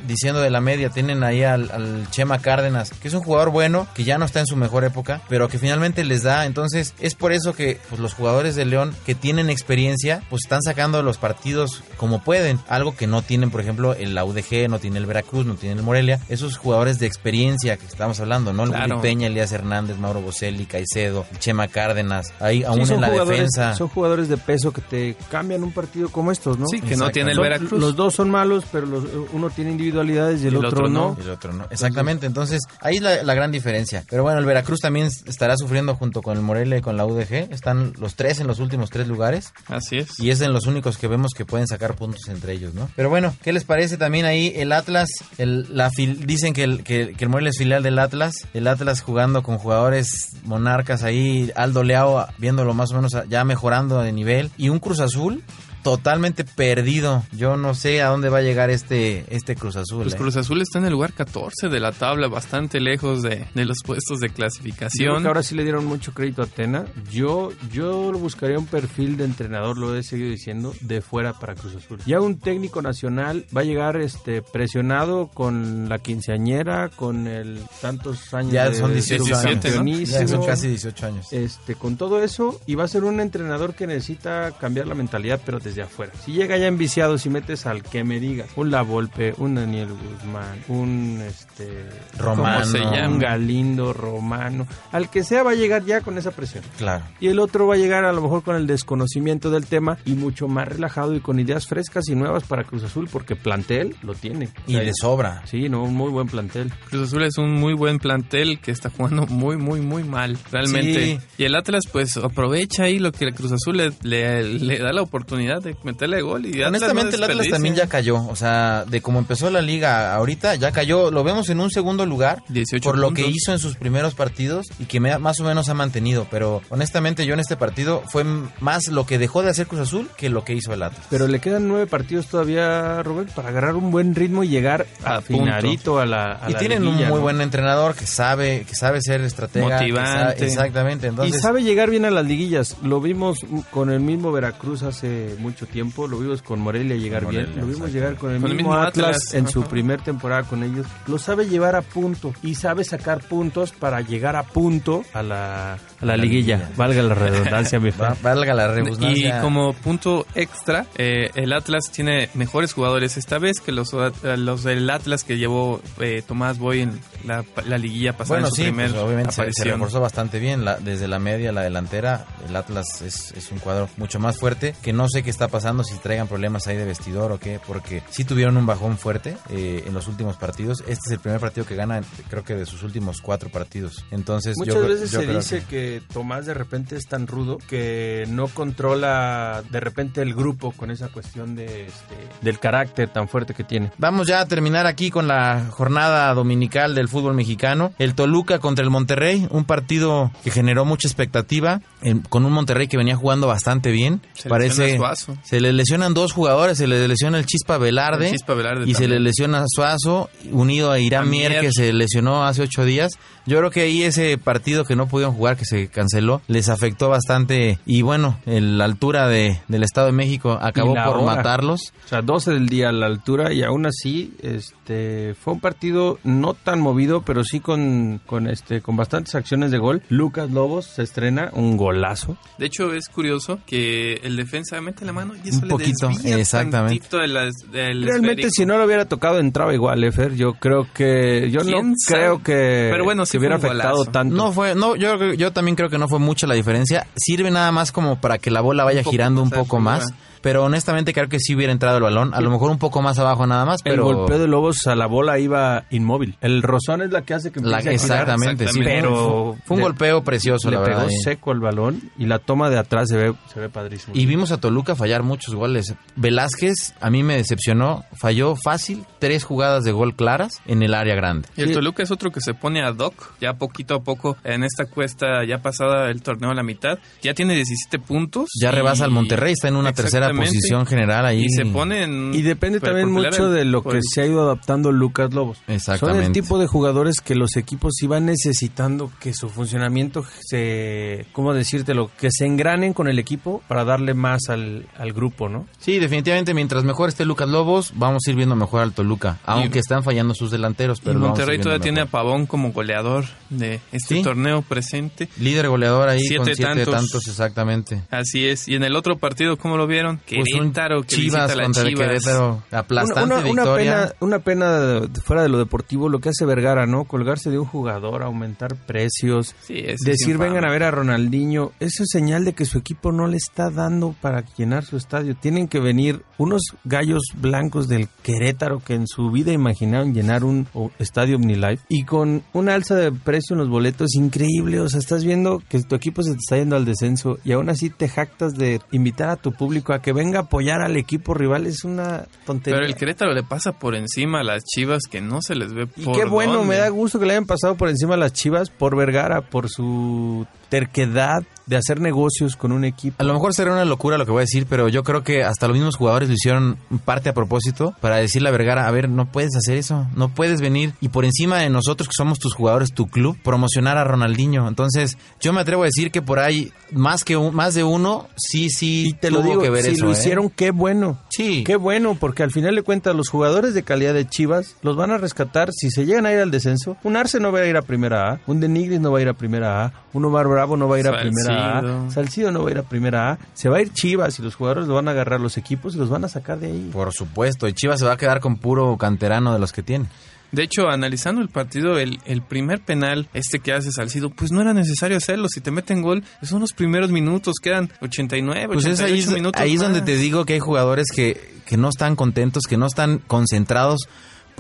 diciendo de la media. Tienen ahí al, al Chema Cárdenas, que es un jugador bueno, que ya no está en su mejor época, pero que finalmente les da. Entonces, es por eso que pues, los jugadores de León que tienen experiencia, pues están sacando los partidos como pueden. Algo que no tienen, por ejemplo, el UDG, no tiene el Veracruz, no tiene el Morelia. Esos jugadores de experiencia que estamos hablando, ¿no? El Claro. Willy Peña, Elías Hernández, Mauro Boselli, Caicedo, Chema Cárdenas, ahí aún Sí, en la jugadores- defensa. Son jugadores de peso que te cambian un partido como estos, ¿no? Sí, que no tiene el Veracruz. Los dos son malos, pero los- uno tiene individualidades y el, Y el otro, otro no. no. Y el otro no. Exactamente, entonces ahí es la, la gran diferencia. Pero bueno, el Veracruz también estará sufriendo junto con el Morelia y con la UDG. Están los tres en los últimos tres lugares. Así es. Y es en los únicos que vemos que pueden sacar puntos entre ellos, ¿no? Pero bueno, ¿qué les parece también ahí el Atlas? El, la fil- dicen que el, que, que el Morelia es filial del Atlas. El Atlas jugando con jugadores monarcas ahí. Aldo Leao viéndolo más o menos ya mejorando de nivel. Y un Cruz Azul totalmente perdido. Yo no sé a dónde va a llegar este, este Cruz Azul. Pues ¿eh? Cruz Azul está en el lugar 14 de la tabla, bastante lejos de, de los puestos de clasificación. que ahora sí le dieron mucho crédito a Tena. Yo, yo buscaría un perfil de entrenador, lo he seguido diciendo, de fuera para Cruz Azul. Ya un técnico nacional va a llegar este presionado con la quinceañera, con el tantos años Ya de son 18 años. Ya son casi 18 años. este, con todo eso, y va a ser un entrenador que necesita cambiar la mentalidad, pero desde afuera. Si llega ya enviciado, si metes al que me diga, un La Volpe, un Daniel Guzmán, un este Romano. ¿Cómo se llama? un Galindo, Romano, al que sea va a llegar ya con esa presión. Claro. Y el otro va a llegar a lo mejor con el desconocimiento del tema y mucho más relajado y con ideas frescas y nuevas para Cruz Azul, porque plantel lo tiene. Y O sea, de sobra. Sí, no, un muy buen plantel. Cruz Azul es un muy buen plantel que está jugando muy, muy, muy mal, realmente. Sí. Y el Atlas, pues, aprovecha ahí lo que el Cruz Azul le, le- le da la oportunidad de meterle gol. Y Atlas Honestamente, no el Atlas también ya cayó. O sea, de cómo empezó la liga ahorita, ya cayó. Lo vemos en un segundo lugar 18 por lo que hizo en sus primeros partidos y que me- más o menos ha mantenido. Pero honestamente, yo en este partido fue más lo que dejó de hacer Cruz Azul que lo que hizo el Atlas. Pero le quedan nueve partidos todavía, Robert, para agarrar un buen ritmo y llegar A afinadito a la a y la tienen un muy ¿no? buen entrenador que sabe que sabe ser estratega. Motivante. sabe- exactamente. Entonces, y sabe llegar bien a las liguillas. Lo vimos con el mismo Veracruz hace mucho tiempo, lo vimos con Morelia llegar Morelia, bien, lo vimos exacto. llegar con el, Con el mismo, Atlas, Atlas, en su primer temporada con ellos. Lo sabe llevar a punto y sabe sacar puntos para llegar a punto a la, a la, La liguilla. liguilla. Valga la redundancia, mi Fran. valga la Y redundancia. como punto extra, eh, el Atlas tiene mejores jugadores esta vez que los, eh, los del Atlas que llevó eh, Tomás Boy en la, la liguilla pasada Bueno, en su sí, primer pues, obviamente se, se reforzó bastante bien. la- desde la media a la delantera, el Atlas es, es un cuadro mucho más fuerte. Que no sé qué está pasando, si traigan problemas ahí de vestidor o qué, porque sí tuvieron un bajón fuerte eh, en los últimos partidos. Este es el primer partido que ganan, creo que de sus últimos cuatro partidos. Entonces, Muchas yo, veces yo se creo dice que... Tomás de repente es tan rudo que no controla de repente el grupo con esa cuestión de este, del carácter tan fuerte que tiene. Vamos ya a terminar aquí con la jornada dominical del fútbol mexicano. El Toluca contra el Monterrey, un partido que generó mucha expectativa, en- con un Monterrey que venía jugando bastante bien. Se Parece se le lesionan dos jugadores, se le lesiona el Chispa Velarde, El Chispa Velarde y se le lesiona Suazo, unido a Irán A Mier, Mier. que se lesionó hace ocho días. Yo creo que ahí ese partido que no pudieron jugar, que se canceló, les afectó bastante. Y bueno, el- la altura de, del Estado de México acabó por hora. matarlos. O sea, 12 del día a la altura y aún así este fue un partido no tan movido, pero sí con, con este con bastantes acciones de gol. Lucas Lobos se estrena un golazo. De hecho, es curioso que el defensa mete la mano y eso Un poquito, desvía exactamente. de Realmente esférico. si no lo hubiera tocado entraba igual, Efer. Yo creo que yo no creo que, Pero bueno, que hubiera afectado golazo. tanto. No fue, no, yo, creo- yo también creo que no fue mucha la diferencia. Sirve nada más como para que la bola vaya Un poco girando un poco más. Pero honestamente creo que sí hubiera entrado el balón. A lo mejor un poco más abajo nada más, el pero... golpeo de Lobos a la bola iba inmóvil. El rozón es la que hace que La- empiece a girar. exactamente, sí. Exactamente. Pero Fue un le- golpeo precioso, le la pegó verdad. eh. seco el balón y la toma de atrás se ve se ve padrísimo. Y vimos a Toluca fallar muchos goles. Velázquez a mí me decepcionó. Falló fácil tres jugadas de gol claras en el área grande. Y el Sí. Toluca es otro que se pone a doc, ya poquito a poco, en esta cuesta ya pasada el torneo a la mitad, ya tiene 17 puntos. Ya y- rebasa al Monterrey, está en una tercera Posición general ahí. Y se pone en... Y depende también mucho el- de lo que el- se ha ido adaptando Lucas Lobos. Son el tipo de jugadores que los equipos iban necesitando que su funcionamiento se, ¿cómo decírtelo? Que se engranen con el equipo para darle más al, al grupo, ¿no? Sí, definitivamente, mientras mejor esté Lucas Lobos, vamos a ir viendo mejor al Toluca. Aunque Y- están fallando sus delanteros, pero Monterrey todavía tiene a. Pavón como goleador de este Sí. torneo presente. Líder goleador ahí Siete con siete tantos. tantos. exactamente. Así es. Y en el otro partido, ¿cómo lo vieron? Pues un Querétaro, que Chivas contra el Chivas. Querétaro. Aplastante una, una victoria. pena, una pena fuera de lo deportivo lo que hace Vergara, ¿no? Colgarse de un jugador, aumentar precios, Sí, decir vengan a ver a Ronaldinho. Eso es señal de que su equipo no le está dando para llenar su estadio. Tienen que venir unos gallos blancos del Querétaro que en su vida imaginaron llenar un estadio OmniLife y con una alza de precio en los boletos increíble. O sea, estás viendo que tu equipo se te está yendo al descenso y aún así te jactas de invitar a tu público a que venga a apoyar al equipo rival. Es una tontería. Pero el Querétaro le pasa por encima a las Chivas que no se les ve Y por qué bueno, dónde. me da gusto que le hayan pasado por encima a las Chivas por Vergara, por su terquedad de hacer negocios con un equipo. A lo mejor será una locura lo que voy a decir, pero yo creo que hasta los mismos jugadores lo hicieron parte a propósito para decirle a Vergara, a ver, no puedes hacer eso, no puedes venir y por encima de nosotros que somos tus jugadores, tu club, promocionar a Ronaldinho. Entonces, yo me atrevo a decir que por ahí más que un- más de uno, sí, sí, Y te lo digo, que ver si eso, lo ¿eh? hicieron, qué bueno. Sí. Qué bueno, porque al final de cuentas los jugadores de calidad de Chivas los van a rescatar si se llegan a ir al descenso. Un Arce no va a ir a primera A, un Denigris no va a ir a primera A, un Omar Bravo no va a ir a primera A, Salcido. Salcido no va a ir a primera A. Se va a ir Chivas y los jugadores lo van a agarrar los equipos y los van a sacar de ahí. Por supuesto, y Chivas se va a quedar con puro canterano de los que tiene. De hecho, analizando el partido, el, el primer penal, este que hace Salcido, pues no era necesario hacerlo. Si te meten gol, son los primeros minutos, quedan 89, Pues es 88 ahí, minutos. ahí es donde te digo que hay jugadores que, que no están contentos, que no están concentrados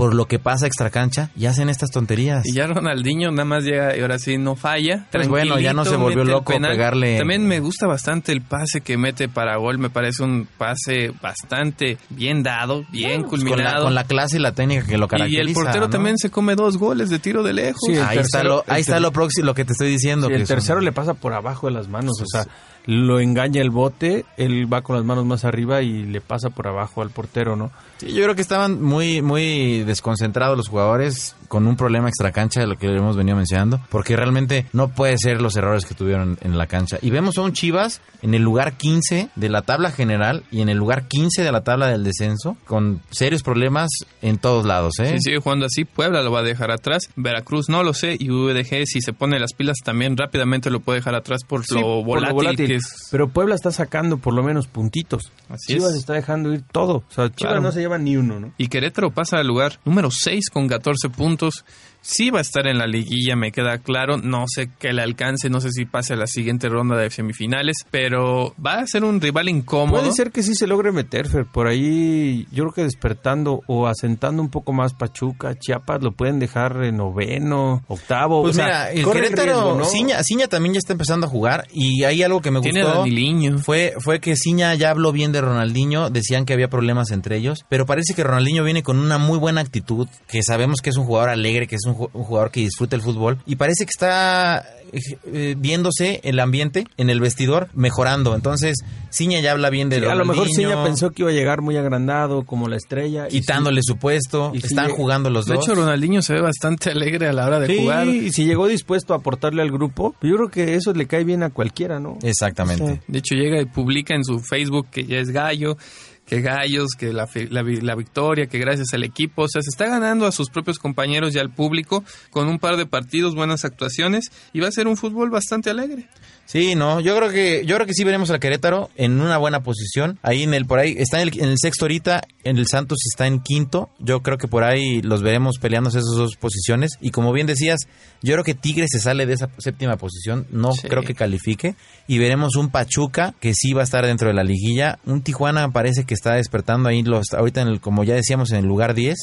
por lo que pasa extra cancha y hacen estas tonterías. Y ya Ronaldinho nada más llega y ahora sí no falla. Pues bueno, ya no se volvió loco penal. pegarle. También me gusta bastante el pase que mete para gol. Me parece un pase bastante bien dado, bien Pues con, la, culminado. con la clase y la técnica que lo y caracteriza. el portero ¿no? también se come dos goles de tiro de lejos. Sí, ahí está, lo, ahí está lo próximo, lo que te estoy diciendo. Sí, que el son- tercero le pasa por abajo de las manos, o sea, lo engaña el bote, él va con las manos más arriba y le pasa por abajo al portero, ¿no? Sí, yo creo que estaban muy, muy desconcentrados los jugadores con un problema extra cancha de lo que hemos venido mencionando, porque realmente no puede ser los errores que tuvieron en la cancha. Y vemos a un Chivas en el lugar 15 de la tabla general y en el lugar 15 de la tabla del descenso, con serios problemas en todos lados, ¿eh? Si sigue jugando así, Puebla lo va a dejar atrás. Veracruz no lo sé. Y VDG, si se pone las pilas, también rápidamente lo puede dejar atrás por, Sí, lo, por volátil. Es. Pero Puebla está sacando por lo menos puntitos. Así Chivas es. está dejando ir todo. O sea, Chivas Claro. no se lleva ni uno, ¿no? Y Querétaro pasa al lugar número 6 con 14 puntos. Sí va a estar en la liguilla, me queda claro. No sé qué le alcance, no sé si pase a la siguiente ronda de semifinales, pero va a ser un rival incómodo. Puede ser que sí se logre meter, Fer. Por ahí, yo creo que despertando o asentando un poco más Pachuca, Chiapas, lo pueden dejar en noveno, octavo. Pues o sea, mira, el Querétaro, riesgo, ¿no? Ciña, Ciña también ya está empezando a jugar y hay algo que me Tiene gustó. Daniliño. Fue, fue que Ciña ya habló bien de Ronaldinho, decían que había problemas entre ellos, pero parece que Ronaldinho viene con una muy buena actitud, que sabemos que es un jugador alegre, que es un, un jugador que disfruta el fútbol, y parece que está eh, viéndose el ambiente en el vestidor mejorando. Entonces, Ciña ya habla bien de Sí, a lo mejor Ciña pensó que iba a llegar muy agrandado, como la estrella. y quitándole su puesto, y están jugando los De dos. hecho, Ronaldinho se ve bastante alegre a la hora de Sí, jugar. y si llegó dispuesto a aportarle al grupo, yo creo que eso le cae bien a cualquiera, ¿no? Exactamente. Sí. De hecho, llega y publica en su Facebook que ya es gallo, que gallos, que la, la, la victoria, que gracias al equipo. O sea, se está ganando a sus propios compañeros y al público con un par de partidos, buenas actuaciones y va a ser un fútbol bastante alegre. Sí, no, yo creo que yo creo que sí veremos al Querétaro en una buena posición. Ahí en el por ahí está en el, en el sexto ahorita, en el Santos está en quinto. Yo creo que por ahí los veremos peleándose esas dos posiciones y como bien decías, yo creo que Tigres se sale de esa séptima posición, no Sí. creo que califique y veremos un Pachuca que sí va a estar dentro de la liguilla. Un Tijuana parece que está despertando ahí los ahorita en el, como ya decíamos en el lugar 10.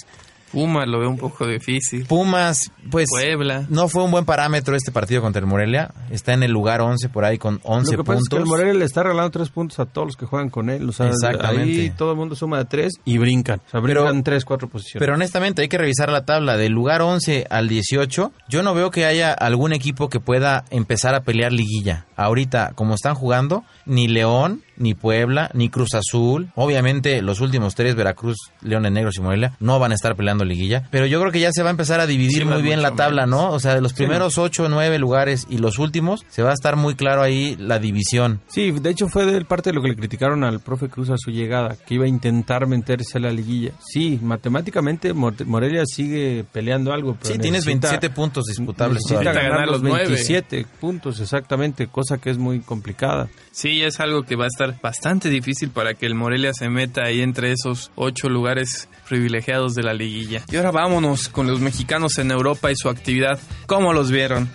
Puma lo veo un poco difícil. Pumas, pues Puebla. no fue un buen parámetro este partido contra el Morelia. Está en el lugar 11 por ahí con 11 Lo que pasa puntos. es que el Morelia le está regalando tres puntos a todos los que juegan con él. O sea, Exactamente. ahí todo el mundo suma de tres y brincan. O sea, Pero- brincan tres, cuatro posiciones. Pero honestamente hay que revisar la tabla del lugar 11 al 18. Yo no veo que haya algún equipo que pueda empezar a pelear liguilla. Ahorita, como están jugando, ni León, ni Puebla, ni Cruz Azul. Obviamente los últimos tres, Veracruz, Leones Negros y Morelia, no van a estar peleando liguilla. Pero yo creo que ya se va a empezar a dividir Sí, muy bien la tabla, menos. ¿no? O sea, de los primeros ocho o nueve lugares y los últimos, se va a estar muy claro ahí la división. Sí, de hecho fue del parte de lo que le criticaron al profe Cruz a su llegada, que iba a intentar meterse a la liguilla. Sí, matemáticamente Mor- Morelia sigue peleando algo. Pero Sí, tienes necesita- 27 puntos disputables Necesita ganar ganar los los nueve. 27 puntos, exactamente, cosa que es muy complicada. Sí, es algo que va a estar bastante difícil para que el Morelia se meta ahí entre esos ocho lugares privilegiados de la liguilla. Y ahora vámonos con los mexicanos en Europa y su actividad. ¿Cómo los vieron?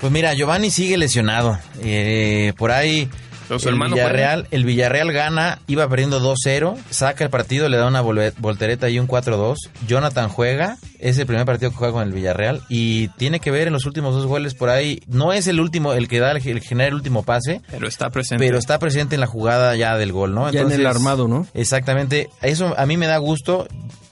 Pues mira, Giovanni sigue lesionado. Eh, por ahí El Villarreal, el Villarreal gana, iba perdiendo 2-0, saca el partido, le da una voltereta y un 4-2. Jonathan juega, es el primer partido que juega con el Villarreal y tiene que ver en los últimos dos goles por ahí. No es el último, el que da el, el genera el último pase, Pero está presente. pero está presente en la jugada ya del gol, ¿no? Ya en el armado, ¿no? Exactamente. Eso a mí me da gusto.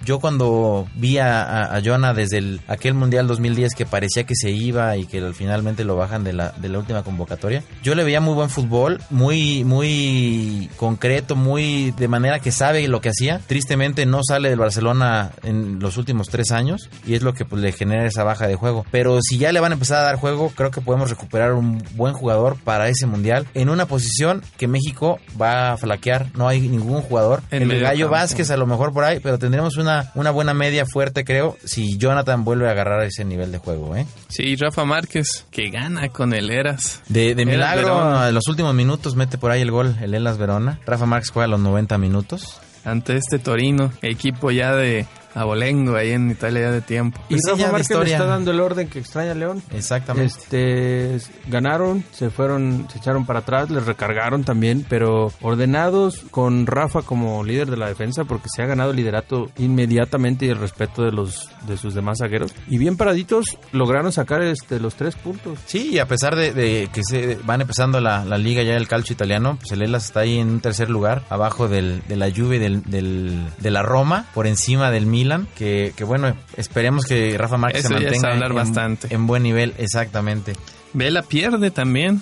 Yo cuando vi a, a, a Jonah desde el, aquel Mundial 2010 que parecía que se iba y que al- finalmente lo bajan de la, de la última convocatoria, yo le veía muy buen fútbol, muy, muy concreto, muy de manera que sabe lo que hacía. Tristemente no sale del Barcelona en los últimos tres años y es lo que pues, le genera esa baja de juego. Pero si ya le van a empezar a dar juego, creo que podemos recuperar un buen jugador para ese Mundial en una posición que México va a flaquear. No hay ningún jugador. En el Gallo. Vázquez a lo mejor por ahí, pero tendremos una, una buena media fuerte, creo, si Jonathan vuelve a agarrar ese nivel de juego. ¿eh? Sí, Rafa Márquez, que gana con el Eras. De, de milagro, en los últimos minutos mete por ahí el gol el Elas Verona. Rafa Márquez juega a los 90 minutos. Ante este Torino, equipo ya de abolengo ahí en Italia ya de tiempo. Y Pues Rafa Márquez le está dando el orden que extraña León. Exactamente. Este ganaron, se fueron, se echaron para atrás, les recargaron también, pero ordenados con Rafa como líder de la defensa porque se ha ganado el liderato inmediatamente y el respeto de los de sus demás zagueros y bien paraditos lograron sacar este los tres puntos. Sí, y a pesar de, de que se van empezando la, la liga ya del calcio italiano, pues el Elas está ahí en un tercer lugar, abajo del, de la Juve del- de la Roma, por encima del Milan, que, que bueno, esperemos que Rafa Márquez Eso se ya es mantenga hablar en, bastante. en buen nivel, exactamente. Vela pierde también.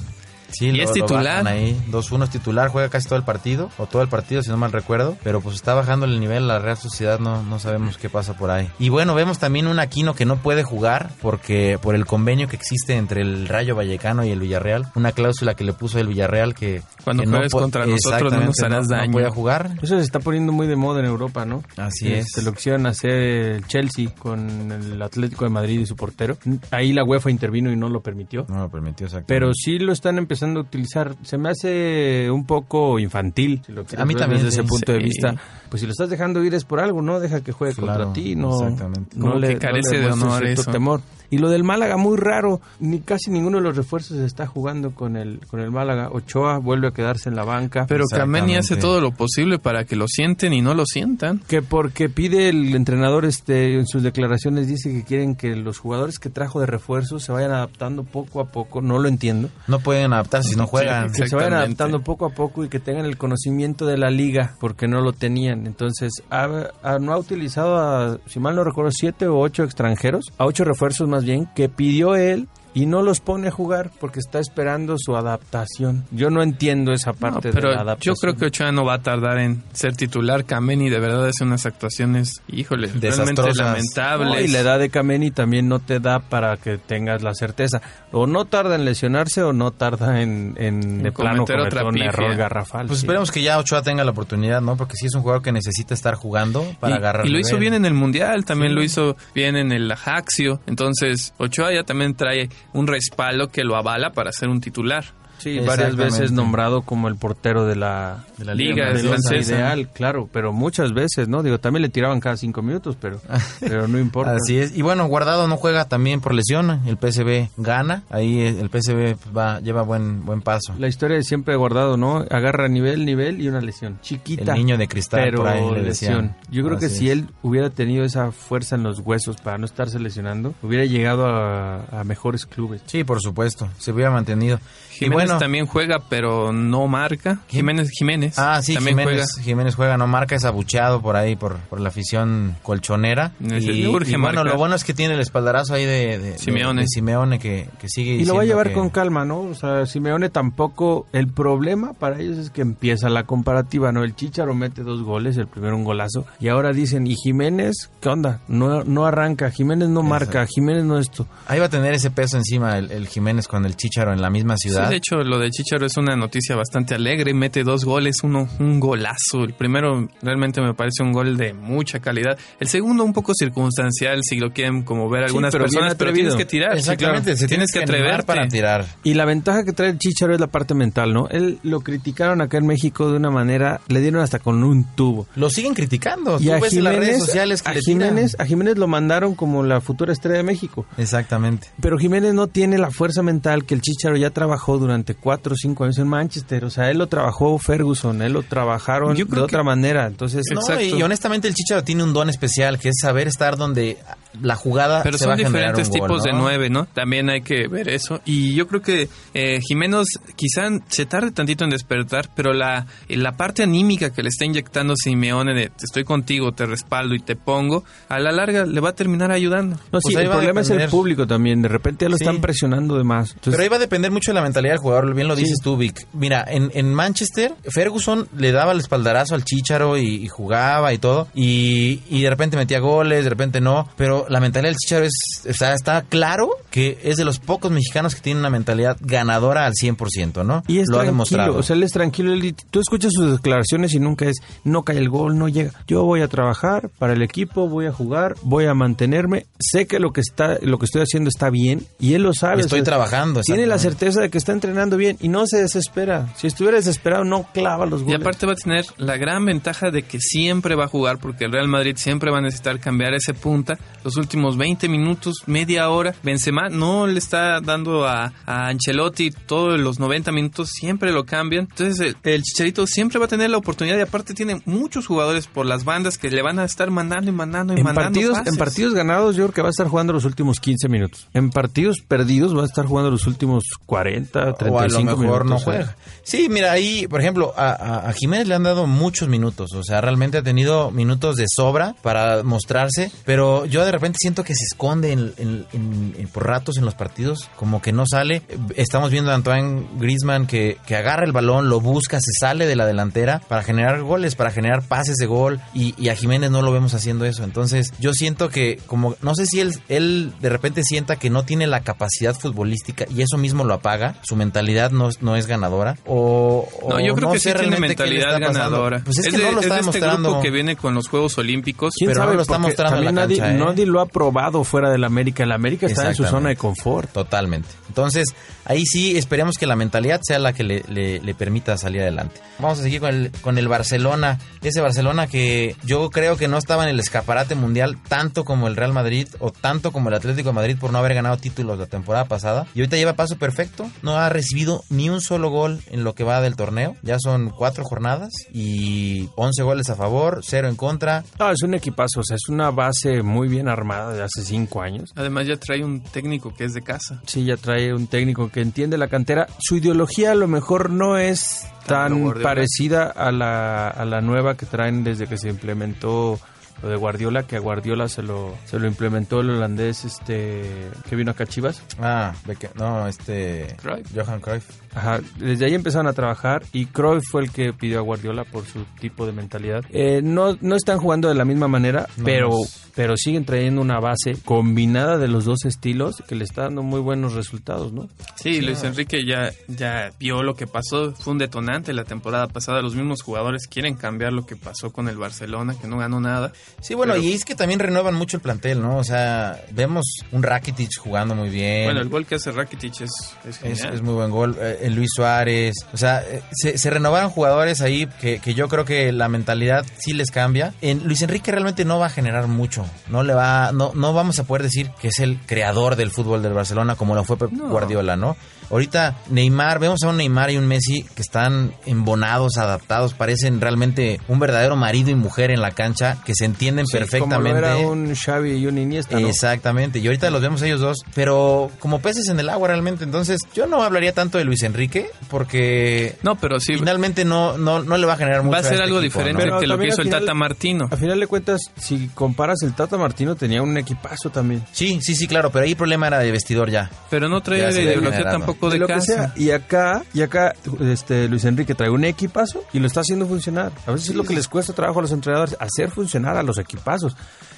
Sí, Y lo- es titular. ahí, 2-1 es titular, juega casi todo el partido, o todo el partido si no mal recuerdo, pero pues está bajando el nivel la Real Sociedad, no, no sabemos qué pasa por ahí. Y bueno, vemos también un Aquino que no puede jugar porque por el convenio que existe entre el Rayo Vallecano y el Villarreal, una cláusula que le puso el Villarreal que... Cuando que juegues contra nosotros no nos harás no- daño. No puede jugar. Eso se está poniendo muy de moda en Europa, ¿no? Así es. Este, lo quisieron hacer el Chelsea con el Atlético de Madrid y su portero. Ahí la UEFA intervino y no lo permitió. No lo permitió, exactamente. Pero sí lo están empezando a utilizar. Se me hace un poco infantil. si lo quieres A mí también, Desde ese sí. punto de Sí. vista. Pues si lo estás dejando ir es por algo, ¿no? Deja que juegue Claro, contra ti. No, exactamente. no Como le, que no carece le de honor cierto eso. temor. Y lo del Málaga, muy raro. Ni casi ninguno de los refuerzos está jugando con el, con el Málaga. Ochoa vuelve a quedarse en la banca. Pero Kameni hace todo lo posible para que lo sienten y no lo sientan. Que porque pide el entrenador este en sus declaraciones dice que quieren que los jugadores que trajo de refuerzo se vayan adaptando poco a poco, no lo entiendo. No pueden adaptarse si no juegan. Sí, Que se vayan adaptando poco a poco y que tengan el conocimiento de la liga, porque no lo tenían. Entonces, ha- ha- no ha utilizado, a, si mal no recuerdo, siete o ocho extranjeros, a ocho refuerzos más bien, que pidió él y no los pone a jugar porque está esperando su adaptación. Yo no entiendo esa No, parte pero de la adaptación. yo creo que Ochoa no va a tardar en ser titular. Kameni de verdad hace unas actuaciones, híjole, realmente Desastrosas. lamentables. No, y la edad de Kameni también no te da para que tengas la certeza. O no tarda en lesionarse o no tarda en, en de plano cometer otra un error garrafal. Pues sí. esperemos que ya Ochoa tenga la oportunidad, ¿no? Porque sí es un jugador que necesita estar jugando para y, agarrar y lo hizo bien en el Mundial, también Sí. lo hizo bien en el Ajaxio. Entonces, Ochoa ya también trae un respaldo que lo avala para ser un titular. Sí, varias veces nombrado como el portero de la, De la Liga la francesa. ideal, claro, pero muchas veces, ¿no? Digo, también le tiraban cada cinco minutos, pero, pero no importa. Así es. Y bueno, Guardado no juega también por lesión. El PSV gana. Ahí el PSV va, lleva buen, buen paso. La historia de siempre guardado, ¿no? Agarra nivel, nivel y una lesión. Chiquita. El niño de cristal, pero por ahí le lesión. Yo creo que si es. él hubiera tenido esa fuerza en los huesos para no estarse lesionando, hubiera llegado a, a mejores clubes. Sí, por supuesto. Se hubiera mantenido. Jiménez bueno. también juega, pero no marca. Jiménez, Jiménez. Ah, sí, también Jiménez, juega. Jiménez juega, no marca, es abucheado por ahí por, por la afición colchonera. Y, le urge y bueno, marcar. lo bueno es que tiene el espaldarazo ahí de, de- Simeone. de Simeone que, que sigue Y lo va a llevar que- con calma, ¿no? O sea, Simeone tampoco. El problema para ellos es que empieza la comparativa, ¿no? El Chicharo mete dos goles, el primero un golazo. Y ahora dicen, ¿y Jiménez? ¿Qué onda? No, no arranca, Jiménez no marca, Jiménez no esto. Ahí va a tener ese peso encima el, el Jiménez con el Chicharo en la misma ciudad. Sí, de hecho, lo de Chicharo es una noticia bastante alegre. Mete dos goles, uno un golazo. El primero realmente me parece un gol de mucha calidad. El segundo un poco circunstancial, si lo quieren como ver algunas pero personas, pero tienes que tirar. sí, Exactamente, claro. se tienes que atreverte. para tirar. Y la ventaja que trae el Chicharo es la parte mental, ¿no? Él lo criticaron acá en México de una manera, le dieron hasta con un tubo. Lo siguen criticando. Y Tú a ves en las redes Jiménez, sociales que a. Jiménez, a Jiménez lo mandaron como la futura estrella de México. Exactamente. Pero Jiménez no tiene la fuerza mental que el Chicharo ya trabajó durante cuatro o cinco años en Manchester. O sea, él lo trabajó Ferguson, él lo trabajaron de creo otra que- manera. Entonces, No, y honestamente el Chicharo tiene un don especial que es saber estar donde la jugada Pero se va son a diferentes un gol, tipos de nueve, ¿no? También hay que ver eso. Y yo creo que eh, Jiménez quizá se tarde tantito en despertar, pero la, la parte anímica que le está inyectando Simeone de te estoy contigo, te respaldo y te pongo, a la larga le va a terminar ayudando. no, Pues sí, el problema es el público también. De repente ya lo Sí. están presionando de más. Entonces, Pero ahí va a depender mucho de la mentalidad del jugador, bien lo Sí. dices tú, Vic. Mira, en, en Manchester, Ferguson le daba el espaldarazo al Chicharo y, y jugaba y todo, y, y de repente metía goles, de repente no, pero la mentalidad del Chicharo es, sea, está claro que es de los pocos mexicanos que tienen una mentalidad ganadora al 100%, ¿no? Y es lo ha demostrado. o sea, él es tranquilo. él- tú escuchas sus declaraciones y nunca es, no cae el gol, no llega. Yo voy a trabajar para el equipo, voy a jugar, voy a mantenerme. Sé que lo que está, lo que estoy haciendo está bien y él lo sabe. Estoy o sea, trabajando, Tiene la certeza de que está entrenando bien y no se desespera. Si estuviera desesperado, no clava los Y goles. aparte va a tener la gran ventaja de que siempre va a jugar porque el Real Madrid siempre va a necesitar cambiar ese punta. Los últimos 20 minutos, media hora, Benzema no le está dando a, a Ancelotti todos los 90 minutos, siempre lo cambian. Entonces el, el Chicharito siempre va a tener la oportunidad y aparte tiene muchos jugadores por las bandas que le van a estar mandando y mandando y en mandando partidos, pases. en partidos ganados, yo creo que va a estar jugando los últimos 15 minutos. En partidos perdidos, va a estar jugando los últimos 40, 35 o a lo mejor minutos. no juega. Sí, mira, ahí, por ejemplo, a, a- a Jiménez le han dado muchos minutos, o sea, realmente ha tenido minutos de sobra para mostrarse, pero yo de repente siento que se esconde en, en- en- en- por ratos en los partidos, como que no sale. Estamos viendo a Antoine Griezmann que, que agarra el balón, lo busca, se sale de la delantera para generar goles, para generar pases de gol, y, y a Jiménez no lo vemos haciendo eso. Entonces, yo siento que, como, no sé si él, él de repente sienta que no tiene la capacidad futbolística y eso mismo lo apaga, su mentalidad no, es- no es ganadora, o, No, yo creo que sí tiene mentalidad ganadora. Pues es, que de- no lo es está de este demostrando. grupo que viene con los Juegos Olímpicos. ¿Quién Pero no sabe? lo está mostrando en la nadie, cancha, ¿eh? nadie lo ha probado fuera del América. El América está en su zona de confort. Totalmente. Entonces, ahí sí esperemos que la mentalidad sea la que le, le- le permita salir adelante. Vamos a seguir con el, con el Barcelona. Ese Barcelona que yo creo que no estaba en el escaparate mundial tanto como el Real Madrid o tanto como el Atlético de Madrid por no haber ganado títulos la temporada pasada. Y ahorita lleva paso perfecto. No ha recibido ni un solo gol en lo que va del torneo. Ya son cuatro jornadas y 11 goles a favor, cero en contra. No, es un equipazo, o sea, es una base muy bien armada de hace cinco años. Además ya trae un técnico que es de casa. Sí, ya trae un técnico que entiende la cantera. Su ideología a lo mejor no es tan parecida a la, a la nueva que traen desde que se implementó lo de Guardiola, que a Guardiola se lo, se lo implementó el holandés este que vino acá a Chivas. Ah, no, este... Cruyff. Johan Cruyff. Ajá, desde ahí empezaron a trabajar y Cruyff fue el que pidió a Guardiola por su tipo de mentalidad. Eh, no, no están jugando de la misma manera, No, pero, no es- pero siguen trayendo una base combinada de los dos estilos que le está dando muy buenos resultados, ¿no? Sí, Luis Enrique ya, ya vio lo que pasó. Fue un detonante la temporada pasada. Los mismos jugadores quieren cambiar lo que pasó con el Barcelona, que no ganó nada. Sí, bueno, Pero- y es que también renuevan mucho el plantel, ¿no? O sea, vemos un Rakitic jugando muy bien. Bueno, el gol que hace Rakitic es, es es, genial. es muy buen gol. Eh, Luis Suárez. O sea, eh, se, se renovaron jugadores ahí que, que yo creo que la mentalidad sí les cambia. En Luis Enrique realmente no va a generar mucho. No le va, no, no vamos a poder decir que es el creador del fútbol del Barcelona como lo fue Pep No. Guardiola, ¿no? Ahorita Neymar, vemos a un Neymar y un Messi que están embonados, adaptados, parecen realmente un verdadero marido y mujer en la cancha, que se entienden Sí, perfectamente. Como lo era un Xavi y un Iniesta, ¿no? Exactamente, y ahorita los vemos ellos dos, pero como peces en el agua realmente. Entonces, yo no hablaría tanto de Luis Enrique, porque No, pero sí. finalmente no, no, no le va a generar mucho. Va a ser este algo equipo, diferente ¿no? Que lo que hizo el Tata Martino. A final de cuentas, si comparas el Tata Martino, tenía un equipazo también. Sí, sí, sí, claro, pero ahí el problema era de vestidor ya. Pero no trae Ya se ideología degenerado. De, de lo que sea. Y acá, y acá, este Luis Enrique trae un equipazo y lo está haciendo funcionar. A veces es lo que les cuesta trabajo a los entrenadores, hacer funcionar a los equipazos.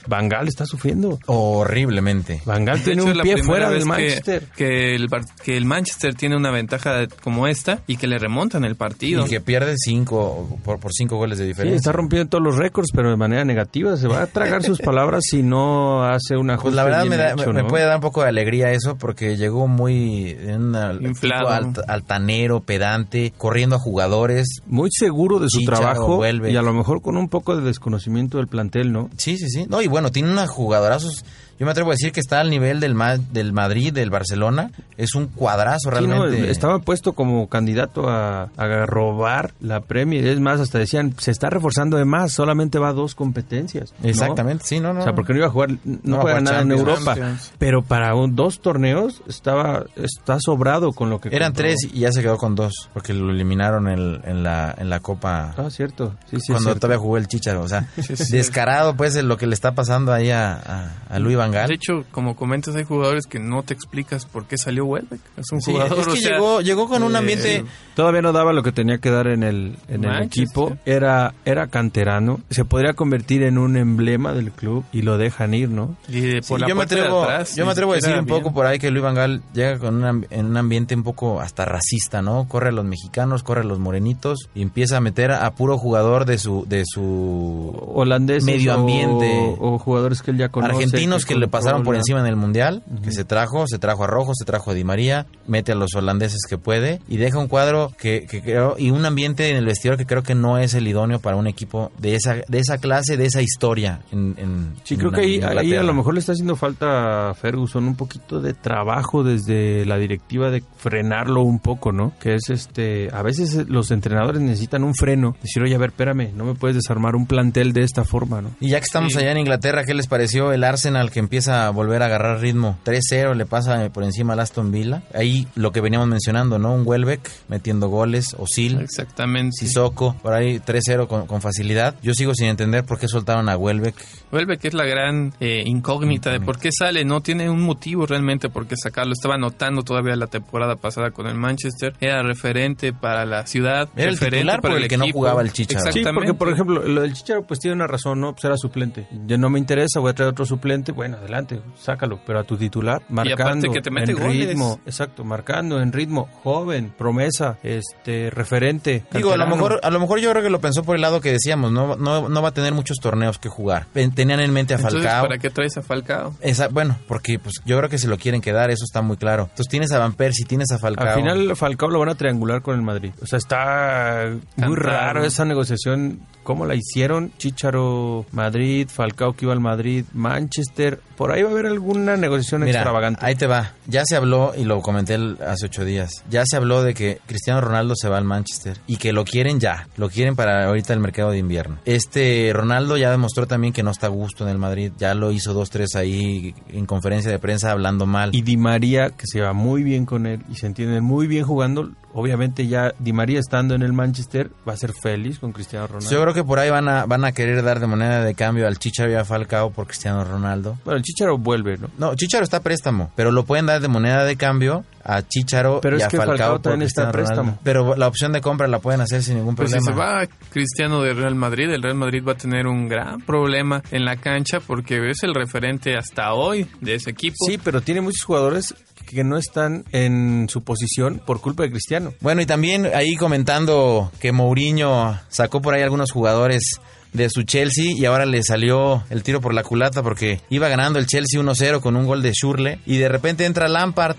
Bangal está sufriendo. Horriblemente. Bangal tiene hecho, un la pie primera fuera del que- Manchester. Que, el, Bar- que el Manchester tiene una ventaja como esta y que le remontan el partido. Y que pierde cinco por, por cinco goles de Sí, diferencia. está rompiendo todos los récords, pero de manera negativa. Se va a tragar sus palabras si no hace una Pues la verdad me, da- me- me puede dar un poco de alegría eso porque llegó muy en una- Inflado. alt- altanero, pedante, corriendo a jugadores. Muy seguro de su Chicharo trabajo vuelve. y a lo mejor con un poco de desconocimiento del plantel, ¿no? Sí, sí, sí. No, y bueno, tiene unos jugadorazos. Yo me atrevo a decir que está al nivel del, Ma- del Madrid, del Barcelona. Es un cuadrazo Sí, no, realmente. estaba puesto como candidato a, a robar la Premier. Es más, hasta decían, se está reforzando de más, solamente va a dos competencias. ¿no? Exactamente, sí, no, no. O sea, porque no iba a jugar, no, No va a juega jugar nada en. Europa. Champions. Pero para un- dos torneos estaba está sobrado con lo que Eran compró. tres y ya se quedó con dos porque lo eliminaron en, en la, en la Copa. Ah, cierto. Sí, sí, cuando cierto. todavía jugó el Chicharo, o sea, descarado pues de lo que le está pasando ahí a, a, a Luis Van Gaal. De hecho, como comentas, hay jugadores que no te explicas por qué salió Welbeck. Es un Sí, jugador, es que o sea, llegó, llegó con un eh, ambiente... Todavía no daba lo que tenía que dar en el, en el equipo. Era, era canterano. Se podría convertir en un emblema del club y lo dejan ir, ¿no? y de- Sí, por la yo me atrevo, atrás, yo me atrevo a decir un poco bien. por ahí que Luis Van Gaal llega con en un ambiente un poco hasta racista, ¿no? Corre a los mexicanos, corre a los morenitos y empieza a meter a puro jugador de su de su Holandeses medio o- ambiente. O, jugadores que él ya conoce. argentinos que, le pasaron por encima en el mundial, que se trajo, se trajo a Rojo, se trajo a Di María, mete a los holandeses que puede y deja un cuadro que, que creo y un ambiente en el vestidor que creo que no es el idóneo para un equipo de esa de esa clase, de esa historia en, en- Sí, en creo que ahí, ahí a lo mejor le está haciendo falta a Ferguson un poquito de trabajo desde la directiva de frenarlo un poco, ¿no? Que es este, a veces los entrenadores necesitan un freno, decir, oye, a ver, espérame, no me puedes desarmar un plantel de esta forma, ¿no? Y ya que estamos Sí. allá en Inglaterra, ¿qué les pareció el Arsenal que empieza a volver a agarrar ritmo? 3-0 le pasa por encima al Aston Villa. Ahí lo que veníamos mencionando, ¿no? Un Welbeck metiendo goles, Osil, Exactamente. Sissoko, por ahí 3-0 con, con facilidad. Yo sigo sin entender por qué soltaron a Welbeck. Welbeck es la gran eh, incógnita de por qué sale. No tiene un motivo realmente por qué sacarlo. Estaba anotando todavía la temporada pasada con el Manchester. Era referente para la ciudad. Era el referente titular por para el que no equipo. jugaba el Chicharo. Sí, Exactamente. porque por ejemplo, lo del Chicharo pues tiene una razón, ¿no? Pues era suplente. Ya no me interesa, voy a traer otro suplente, bueno, adelante, sácalo, pero a tu titular, marcando que te mete en goles. ritmo, exacto, marcando en ritmo, joven, promesa, este, referente. Digo, a lo mejor, a lo mejor yo creo que lo pensó por el lado que decíamos, no, no, no va a tener muchos torneos que jugar. Tenían en mente a Entonces, Falcao. ¿para qué traes a Falcao? Esa, bueno, porque pues yo creo que se lo quieren quedar, eso está muy claro. Entonces tienes a Van Persie, tienes a Falcao. Al final Falcao lo van a triangular con el Madrid. O sea, está muy raro esa negociación. ¿Cómo la hicieron? Chicharo, Madrid, Falcao que iba al Madrid, Manchester. Por ahí va a haber alguna negociación Mira, extravagante. ahí te va. Ya se habló, y lo comenté hace ocho días, ya se habló de que Cristiano Ronaldo se va al Manchester y que lo quieren ya, lo quieren para ahorita el mercado de invierno. Este Ronaldo ya demostró también que no está a gusto en el Madrid, ya lo hizo dos, tres ahí en conferencia de prensa hablando mal. Y Di María, que se va muy bien con él y se entienden muy bien jugando, obviamente ya Di María estando en el Manchester va a ser feliz con Cristiano Ronaldo. Yo creo que por ahí van a, van a querer dar de moneda de cambio al Chicharo y a Falcao por Cristiano Ronaldo. Bueno, el Chicharo vuelve, ¿no? No, Chicharo está a préstamo, pero lo pueden dar de moneda de cambio a Chicharo Pero y es a que Falcao, también está préstamo. Pero la opción de compra la pueden hacer sin ningún Pues si problema. se va Cristiano de Real Madrid, el Real Madrid va a tener un gran problema en la cancha porque es el referente hasta hoy de ese equipo. Sí, pero tiene muchos jugadores que no están en su posición por culpa de Cristiano. Bueno, y también ahí comentando que Mourinho sacó por ahí algunos jugadores de su Chelsea y ahora le salió el tiro por la culata porque iba ganando el Chelsea 1-0 con un gol de Schürrle y de repente entra Lampard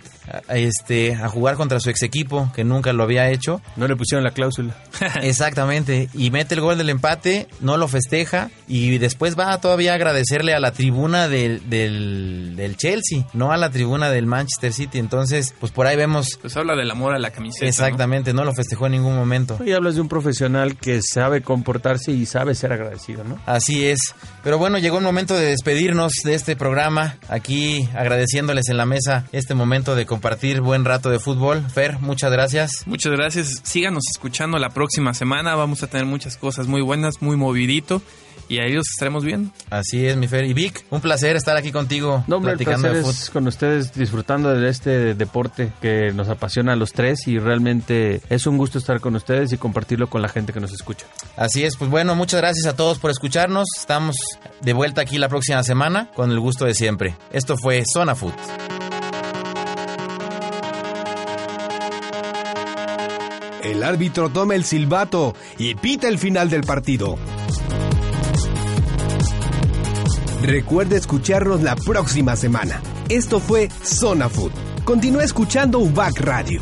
este, a jugar contra su ex equipo que nunca lo había hecho. No le pusieron la cláusula. Exactamente, y mete el gol del empate, no lo festeja y después va todavía a agradecerle a la tribuna del, del, del Chelsea, no a la tribuna del Manchester City. Entonces, pues por ahí vemos Pues habla del amor a la camiseta. ¿no? exactamente, no lo festejó en ningún momento. Y hablas de un profesional que sabe comportarse y sabe ser agradecido. agradecido, ¿no? Así es. Pero bueno, llegó el momento de despedirnos de este programa. Aquí agradeciéndoles en la mesa este momento de compartir buen rato de fútbol. Fer, muchas gracias. Muchas gracias. Síganos escuchando la próxima semana. Vamos a tener muchas cosas muy buenas, muy movidito. Y ahí los estaremos viendo. Así es, mi Fer. Y Vic, un placer estar aquí contigo No, hombre, el platicando placer de es con ustedes disfrutando de este deporte que nos apasiona a los tres y realmente es un gusto estar con ustedes y compartirlo con la gente que nos escucha. Así es, pues bueno, muchas gracias a todos por escucharnos. Estamos de vuelta aquí la próxima semana con el gusto de siempre. Esto fue Zona Food. El árbitro toma el silbato y pita el final del partido. Recuerde escucharnos la próxima semana. Esto fue Zona Food. Continúa escuchando UBAC Radio.